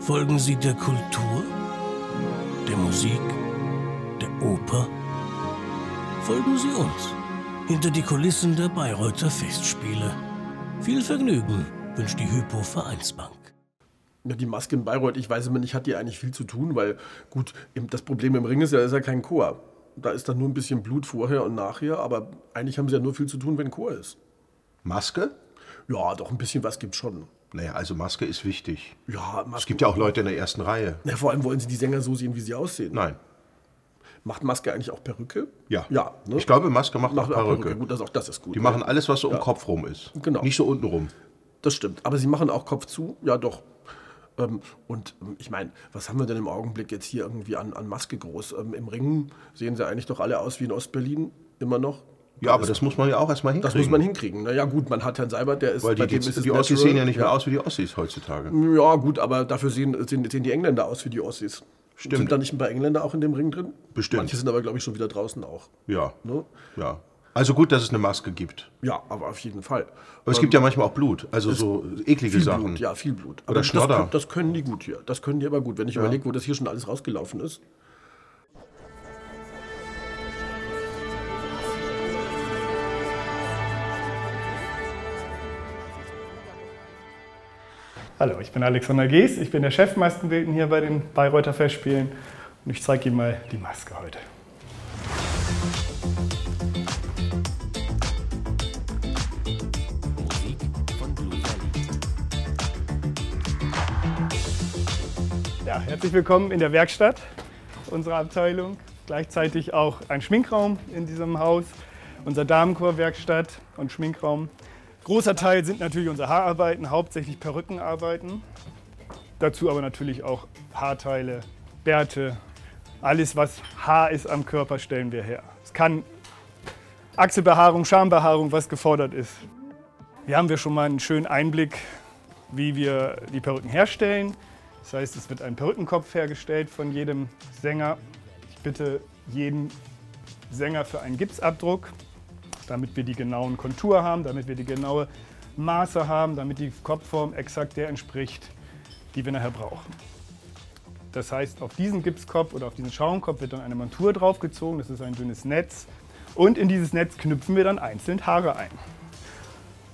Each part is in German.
Folgen Sie der Kultur, der Musik, der Oper? Folgen Sie uns hinter die Kulissen der Bayreuther Festspiele. Viel Vergnügen wünscht die Hypo Vereinsbank. Ja, die Maske in Bayreuth, ich weiß immer nicht, hat die eigentlich viel zu tun, weil gut, das Problem im Ring ist ja, ist ja kein Chor. Da ist dann nur ein bisschen Blut vorher und nachher, aber eigentlich haben sie ja nur viel zu tun, wenn Chor ist. Maske? Ja, doch ein bisschen was gibt schon. Naja, also Maske ist wichtig. Ja, Maske. Es gibt ja auch Leute in der ersten Reihe. Ja, vor allem wollen sie die Sänger so sehen, wie sie aussehen. Nein. Macht Maske eigentlich auch Perücke? Ja. Ja. Ne? Ich glaube, Maske macht, Macht auch Perücke. Gut, das, auch das ist gut. Die ne? machen alles, was so um den Kopf rum ist. Genau. Nicht so unten rum. Das stimmt. Aber sie machen auch Kopf zu? Ja, doch. Ähm, und ähm, ich meine, was haben wir denn im Augenblick jetzt hier irgendwie an, an Maske groß? Ähm, Im Ring sehen sie eigentlich doch alle aus wie in Ostberlin, immer noch. Ja, aber das muss man ja auch erstmal Das hinkriegen. muss man hinkriegen. Naja, gut, man hat Herrn Seibert, der ist Weil die, bei die, dem ist es die Ossis sehen ja nicht mehr aus wie die Ossis heutzutage. Ja, gut, aber dafür sehen, sehen, sehen die Engländer aus wie die Ossis. Stimmt. Sind da nicht ein paar Engländer auch in dem Ring drin? Bestimmt. Manche sind aber, glaube ich, schon wieder draußen auch. Ja. Ne? ja. Also gut, dass es eine Maske gibt. Ja, aber auf jeden Fall. Aber es gibt ja manchmal auch Blut. Also so eklige viel Sachen. Blut, ja, viel Blut. Oder das, Schnodder. können- das können die gut hier. Das können die aber gut. Wenn ich überlege, wo das hier schon alles rausgelaufen ist. Hallo, ich bin Alexander Gees, ich bin der Chef Maskenbildner hier bei den Bayreuther Festspielen und ich zeige Ihnen mal die Maske heute. Ja, herzlich willkommen in der Werkstatt unserer Abteilung. Gleichzeitig auch ein Schminkraum in diesem Haus, unser Damenchor-Werkstatt und Schminkraum. Großer Teil sind natürlich unsere Haararbeiten, hauptsächlich Perückenarbeiten. Dazu aber natürlich auch Haarteile, Bärte, alles was Haar ist am Körper stellen wir her. Es kann Achselbehaarung, Schambehaarung, was gefordert ist. Hier haben wir schon mal einen schönen Einblick, wie wir die Perücken herstellen. Das heißt, es wird ein Perückenkopf hergestellt von jedem Sänger. Ich bitte jeden Sänger für einen Gipsabdruck, damit wir die genauen Kontur haben, damit wir die genaue Maße haben, damit die Kopfform exakt der entspricht, die wir nachher brauchen. Das heißt, auf diesen Gipskopf oder auf diesen Schaumkopf wird dann eine Montur draufgezogen, das ist ein dünnes Netz. Und in dieses Netz knüpfen wir dann einzeln Haare ein.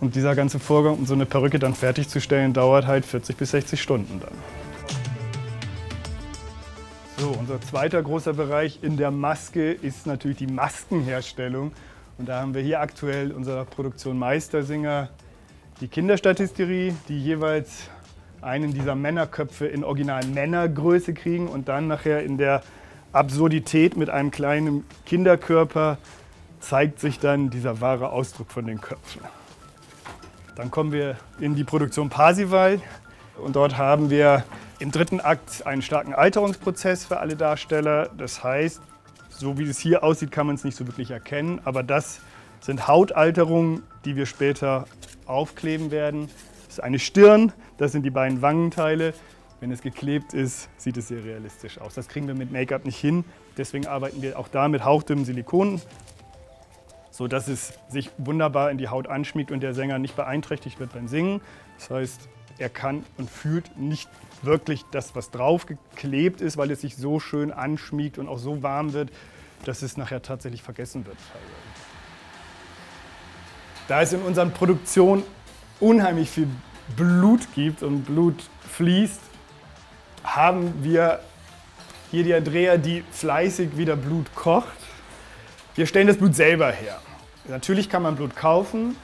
Und dieser ganze Vorgang, um so eine Perücke dann fertigzustellen, dauert halt 40 bis 60 Stunden dann. So, unser zweiter großer Bereich in der Maske ist natürlich die Maskenherstellung. Und da haben wir hier aktuell unserer Produktion Meistersinger die Kinderstatisterie, die jeweils einen dieser Männerköpfe in original Männergröße kriegen und dann nachher in der Absurdität mit einem kleinen Kinderkörper zeigt sich dann dieser wahre Ausdruck von den Köpfen. Dann kommen wir in die Produktion Parsival und dort haben wir im dritten Akt einen starken Alterungsprozess für alle Darsteller. Das heißt, so wie es hier aussieht, kann man es nicht so wirklich erkennen, aber das sind Hautalterungen, die wir später aufkleben werden. Das ist eine Stirn, das sind die beiden Wangenteile. Wenn es geklebt ist, sieht es sehr realistisch aus. Das kriegen wir mit Make-up nicht hin. Deswegen arbeiten wir auch da mit hauchdünnem Silikon, sodass es sich wunderbar in die Haut anschmiegt und der Sänger nicht beeinträchtigt wird beim Singen. Das heißt, er kann und fühlt nicht wirklich das, was drauf geklebt ist, weil es sich so schön anschmiegt und auch so warm wird, dass es nachher tatsächlich vergessen wird. Da es in unseren Produktionen unheimlich viel Blut gibt und Blut fließt, haben wir hier die Andrea, die fleißig wieder Blut kocht. Wir stellen das Blut selber her. Natürlich kann man Blut kaufen.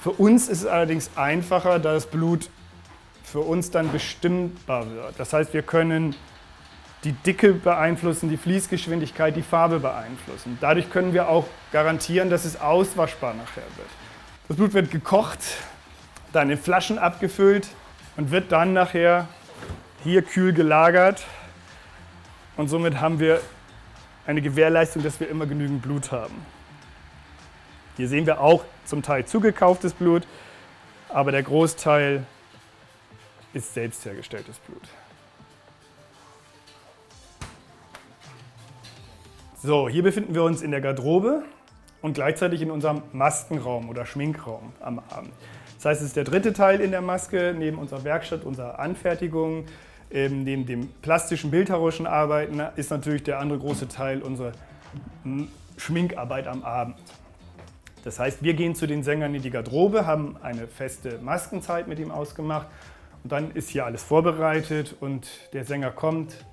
Für uns ist es allerdings einfacher, da das Blut für uns dann bestimmbar wird. Das heißt, wir können die Dicke beeinflussen, die Fließgeschwindigkeit, die Farbe beeinflussen. Dadurch können wir auch garantieren, dass es auswaschbar nachher wird. Das Blut wird gekocht, dann in Flaschen abgefüllt und wird dann nachher hier kühl gelagert. Und somit haben wir eine Gewährleistung, dass wir immer genügend Blut haben. Hier sehen wir auch zum Teil zugekauftes Blut, aber der Großteil ist selbst hergestelltes Blut. So, hier befinden wir uns in der Garderobe und gleichzeitig in unserem Maskenraum oder Schminkraum am Abend. Das heißt, es ist der dritte Teil in der Maske, neben unserer Werkstatt, unserer Anfertigung, ähm, neben dem plastischen, bildhauerischen Arbeiten ist natürlich der andere große Teil unsere hm, Schminkarbeit am Abend. Das heißt, wir gehen zu den Sängern in die Garderobe, haben eine feste Maskenzeit mit ihm ausgemacht. Und dann ist hier alles vorbereitet und der Sänger kommt,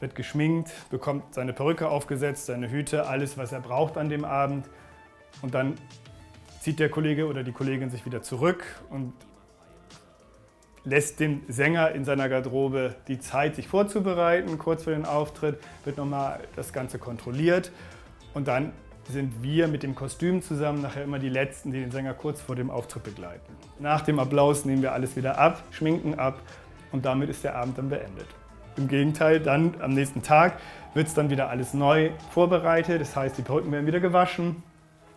wird geschminkt, bekommt seine Perücke aufgesetzt, seine Hüte, alles, was er braucht an dem Abend. Und dann zieht der Kollege oder die Kollegin sich wieder zurück und lässt dem Sänger in seiner Garderobe die Zeit, sich vorzubereiten. Kurz vor dem Auftritt wird nochmal das Ganze kontrolliert. Und dann sind wir mit dem Kostüm zusammen nachher immer die Letzten, die den Sänger kurz vor dem Auftritt begleiten. Nach dem Applaus nehmen wir alles wieder ab, schminken ab und damit ist der Abend dann beendet. Im Gegenteil, dann am nächsten Tag wird es dann wieder alles neu vorbereitet. Das heißt, die Perücken werden wieder gewaschen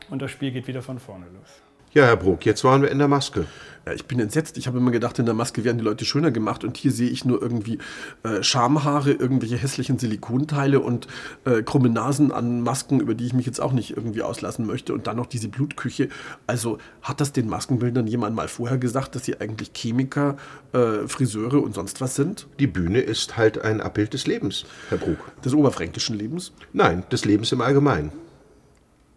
und das Spiel geht wieder von vorne los. Ja, Herr Bruck, jetzt waren wir in der Maske. Ja, ich bin entsetzt. Ich habe immer gedacht, in der Maske werden die Leute schöner gemacht und hier sehe ich nur irgendwie äh, Schamhaare, irgendwelche hässlichen Silikonteile und äh, krumme Nasen an Masken, über die ich mich jetzt auch nicht irgendwie auslassen möchte und dann noch diese Blutküche. Also hat das den Maskenbildern jemand mal vorher gesagt, dass sie eigentlich Chemiker, äh, Friseure und sonst was sind? Die Bühne ist halt ein Abbild des Lebens, Herr Bruck. Des oberfränkischen Lebens? Nein, des Lebens im Allgemeinen.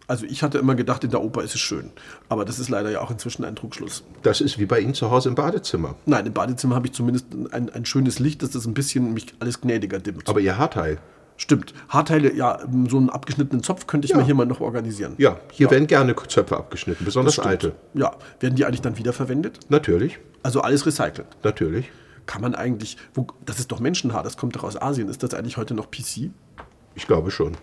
Also ich hatte immer gedacht, in der Oper ist es schön. Aber das ist leider ja auch inzwischen ein Trugschluss. Das ist wie bei Ihnen zu Hause im Badezimmer. Nein, im Badezimmer habe ich zumindest ein, ein schönes Licht, dass das ein bisschen mich alles gnädiger dimmt. Aber Ihr Haarteil? Stimmt. Haarteile, ja, so einen abgeschnittenen Zopf könnte ich Ja. mir hier mal noch organisieren. Ja, hier werden gerne Zöpfe abgeschnitten, besonders alte. Ja, werden die eigentlich dann wiederverwendet? Natürlich, Also alles recycelt. natürlich. Kann man eigentlich, wo, das ist doch Menschenhaar, das kommt doch aus Asien. Ist das eigentlich heute noch PC? Ich glaube schon.